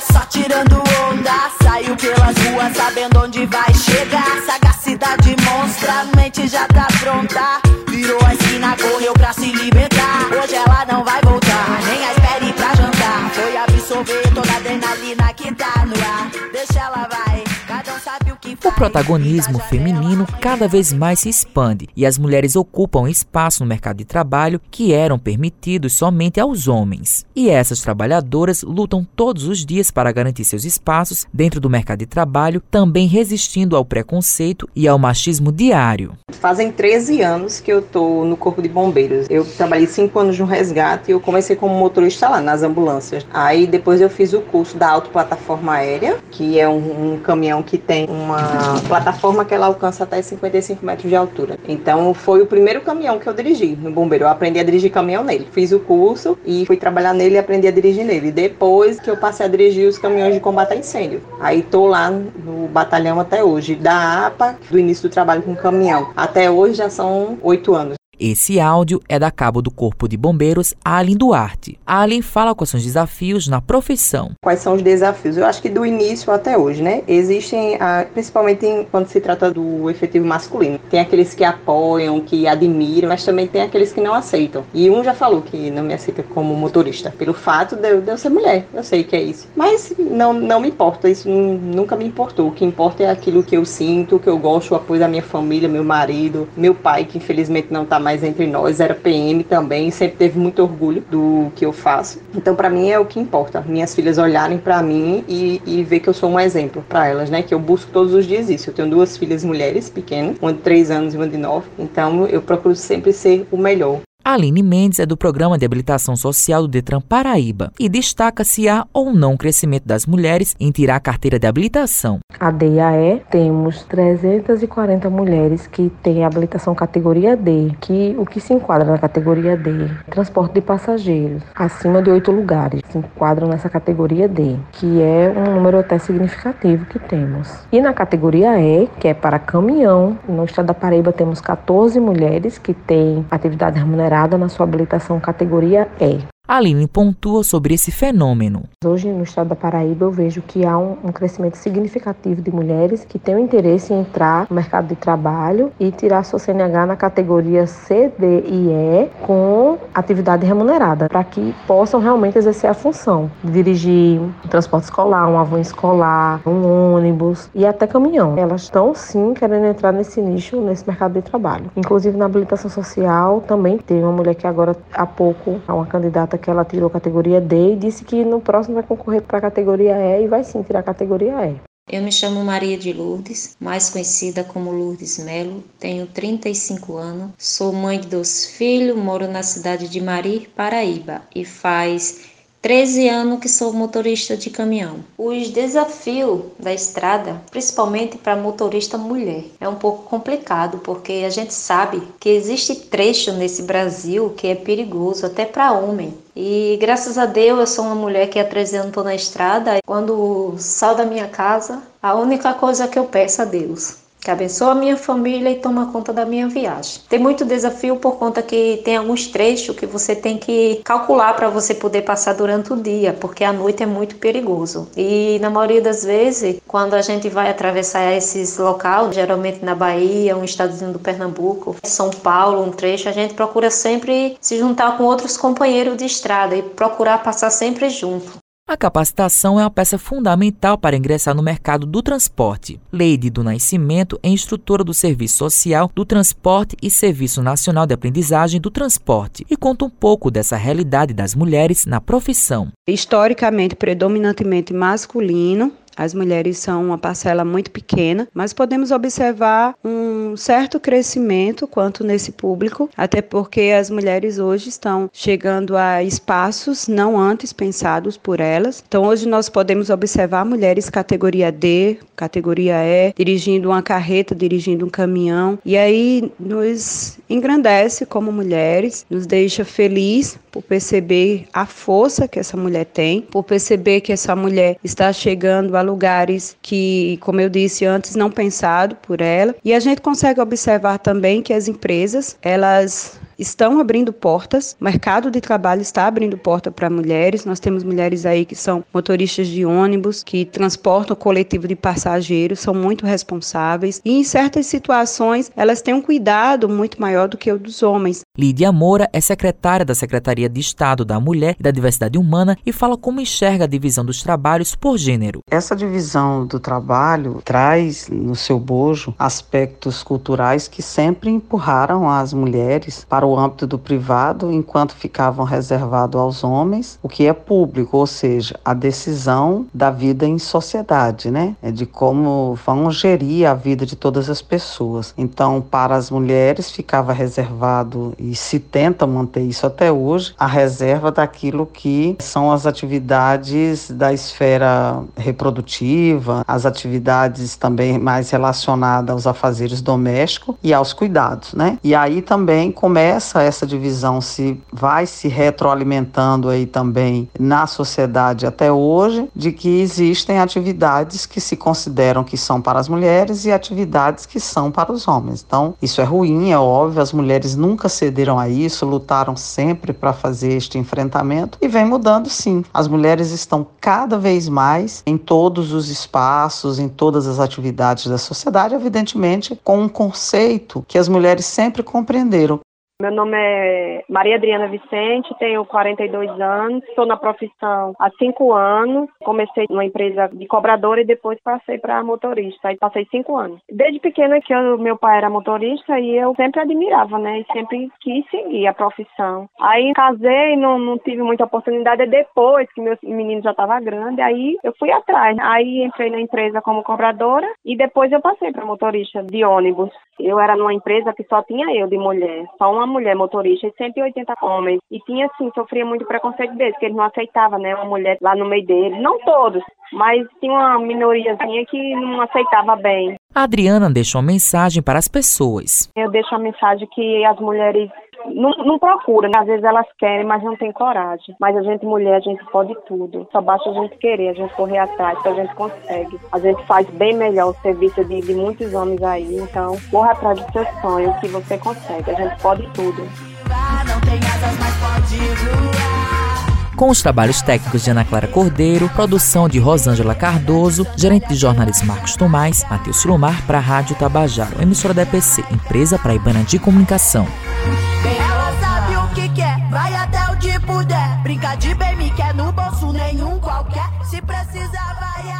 só tirando onda. Saiu pelas ruas sabendo onde vai chegar. Sagacidade monstra, mente já tá pronta. Virou a protagonismo feminino cada vez mais se expande e as mulheres ocupam espaço no mercado de trabalho que eram permitidos somente aos homens. E essas trabalhadoras lutam todos os dias para garantir seus espaços dentro do mercado de trabalho, também resistindo ao preconceito e ao machismo diário. Fazem 13 anos que eu estou no Corpo de Bombeiros. Eu trabalhei 5 anos no resgate e eu comecei como motorista lá nas ambulâncias. Aí depois eu fiz o curso da autoplataforma aérea, que é um, um caminhão que tem uma plataforma que ela alcança até 55 metros de altura. Então foi o primeiro caminhão que eu dirigi no bombeiro. Eu aprendi a dirigir caminhão nele. Fiz o curso e fui trabalhar nele e aprendi a dirigir nele. Depois que eu passei a dirigir os caminhões de combate a incêndio. Aí tô lá no batalhão até hoje. Da APA, do início do trabalho com caminhão, até hoje já são oito anos. Esse áudio é da cabo do Corpo de Bombeiros, Alien Duarte. Alien fala quais são os desafios na profissão. Quais são os desafios? Eu acho que do início até hoje, né? Existem, ah, principalmente quando se trata do efetivo masculino. Tem aqueles que apoiam, que admiram, mas também tem aqueles que não aceitam. E um já falou que não me aceita como motorista, pelo fato de eu, de eu ser mulher. Eu sei que é isso. Mas não, não me importa, isso nunca me importou. O que importa é aquilo que eu sinto, que eu gosto, o apoio da minha família, meu marido, meu pai, que infelizmente não está mais entre nós, era PM também, sempre teve muito orgulho do que eu faço. Então, para mim é o que importa. Minhas filhas olharem para mim e, e ver que eu sou um exemplo para elas, né? Que eu busco todos os dias isso. Eu tenho duas filhas mulheres pequenas, uma de três anos e uma de nove. Então, eu procuro sempre ser o melhor. Aline Mendes é do Programa de Habilitação Social do Detran Paraíba e destaca se há ou não crescimento das mulheres em tirar a carteira de habilitação. A DAE temos 340 mulheres que têm habilitação categoria D, que o que se enquadra na categoria D, transporte de passageiros, acima de oito lugares, se enquadram nessa categoria D, que é um número até significativo que temos. E na categoria E, que é para caminhão, no estado da Paraíba temos 14 mulheres que têm atividade remunerada na sua habilitação categoria E. Aline pontua sobre esse fenômeno. Hoje, no estado da Paraíba, eu vejo que há um, um, crescimento significativo de mulheres que têm o interesse em entrar no mercado de trabalho e tirar sua CNH na categoria C, D e E com atividade remunerada, para que possam realmente exercer a função dirigir um transporte escolar, um avião escolar, um ônibus e até caminhão. Elas estão sim querendo entrar nesse nicho, nesse mercado de trabalho. Inclusive na habilitação social também tem uma mulher que agora há pouco, é uma candidata que ela tirou categoria D e disse que no próximo vai concorrer para a categoria E e vai sim tirar a categoria E. Eu me chamo Maria de Lourdes, mais conhecida como Lourdes Melo, tenho 35 anos, sou mãe de dois filhos, moro na cidade de Marir, Paraíba, e faz 13 anos que sou motorista de caminhão. Os desafios da estrada, principalmente para motorista mulher, é um pouco complicado porque a gente sabe que existe trecho nesse Brasil que é perigoso até para homem. E graças a Deus eu sou uma mulher que há 13 anos estou na estrada. Quando saio da minha casa, a única coisa que eu peço a Deus que abençoa a minha família e toma conta da minha viagem. Tem muito desafio por conta que tem alguns trechos que você tem que calcular para você poder passar durante o dia, porque a noite é muito perigoso. E na maioria das vezes, quando a gente vai atravessar esses locais, geralmente na Bahia, um estadozinho do Pernambuco, São Paulo, um trecho, a gente procura sempre se juntar com outros companheiros de estrada e procurar passar sempre junto. A capacitação é uma peça fundamental para ingressar no mercado do transporte. Leide do Nascimento é instrutora do Serviço Social do Transporte e Serviço Nacional de Aprendizagem do Transporte e conta um pouco dessa realidade das mulheres na profissão. Historicamente, predominantemente masculino, as mulheres são uma parcela muito pequena, mas podemos observar um certo crescimento quanto nesse público, até porque as mulheres hoje estão chegando a espaços não antes pensados por elas. Então, hoje nós podemos observar mulheres categoria D, categoria E, dirigindo uma carreta, dirigindo um caminhão, e aí nos engrandece como mulheres, nos deixa feliz por perceber a força que essa mulher tem, por perceber que essa mulher está chegando a lugares que, como eu disse antes, não pensado por ela. E a gente consegue observar também que as empresas, elas estão abrindo portas, o mercado de trabalho está abrindo porta para mulheres. Nós temos mulheres aí que são motoristas de ônibus, que transportam coletivo de passageiros, são muito responsáveis e em certas situações elas têm um cuidado muito maior do que o dos homens. Lídia Moura é secretária da Secretaria de Estado da Mulher e da Diversidade Humana e fala como enxerga a divisão dos trabalhos por gênero. Essa divisão do trabalho traz no seu bojo aspectos culturais que sempre empurraram as mulheres para o âmbito do privado enquanto ficavam reservados aos homens, o que é público, ou seja, a decisão da vida em sociedade, né? É de como vão gerir a vida de todas as pessoas. Então, para as mulheres ficava reservado e se tenta manter isso até hoje, a reserva daquilo que são as atividades da esfera reprodutiva, as atividades também mais relacionadas aos afazeres domésticos e aos cuidados, né? E aí também começa essa divisão se vai se retroalimentando aí também na sociedade até hoje de que existem atividades que se consideram que são para as mulheres e atividades que são para os homens. Então, isso é ruim, é óbvio, as mulheres nunca cederam a isso, lutaram sempre para fazer este enfrentamento e vem mudando sim. As mulheres estão cada vez mais em todos os espaços, em todas as atividades da sociedade, evidentemente com um conceito que as mulheres sempre compreenderam, meu nome é Maria Adriana Vicente, tenho 42 anos, estou na profissão há cinco anos. Comecei numa empresa de cobradora e depois passei para motorista. Aí passei cinco anos. Desde pequena que eu, meu pai era motorista e eu sempre admirava, né? E sempre quis seguir a profissão. Aí casei, não, não tive muita oportunidade. Depois que meu menino já estava grande, aí eu fui atrás. Aí entrei na empresa como cobradora e depois eu passei para motorista de ônibus. Eu era numa empresa que só tinha eu de mulher, só uma mulher motorista e 180 homens. E tinha, assim, sofria muito preconceito deles, que eles não aceitavam, né, uma mulher lá no meio deles. Não todos, mas tinha uma minoriazinha que não aceitava bem. A Adriana deixou uma mensagem para as pessoas. Eu deixo a mensagem que as mulheres não, não né? às vezes elas querem, mas não tem coragem. Mas a gente, mulher, a gente pode tudo. Só basta a gente querer, a gente correr atrás, que a gente consegue. A gente faz bem melhor o serviço de, de muitos homens aí. Então, corra atrás do seu sonho, que você consegue. A gente pode tudo. Não tem asas, mas pode com os trabalhos técnicos de Ana Clara Cordeiro, produção de Rosângela Cardoso, gerente de jornalismo Marcos Tomás, Matheus Silomar para a Rádio Tabajaro, emissora da EPC, empresa paraibana de comunicação. Vai até onde puder, brinca de bem me quer no bolso nenhum qualquer, se precisar vai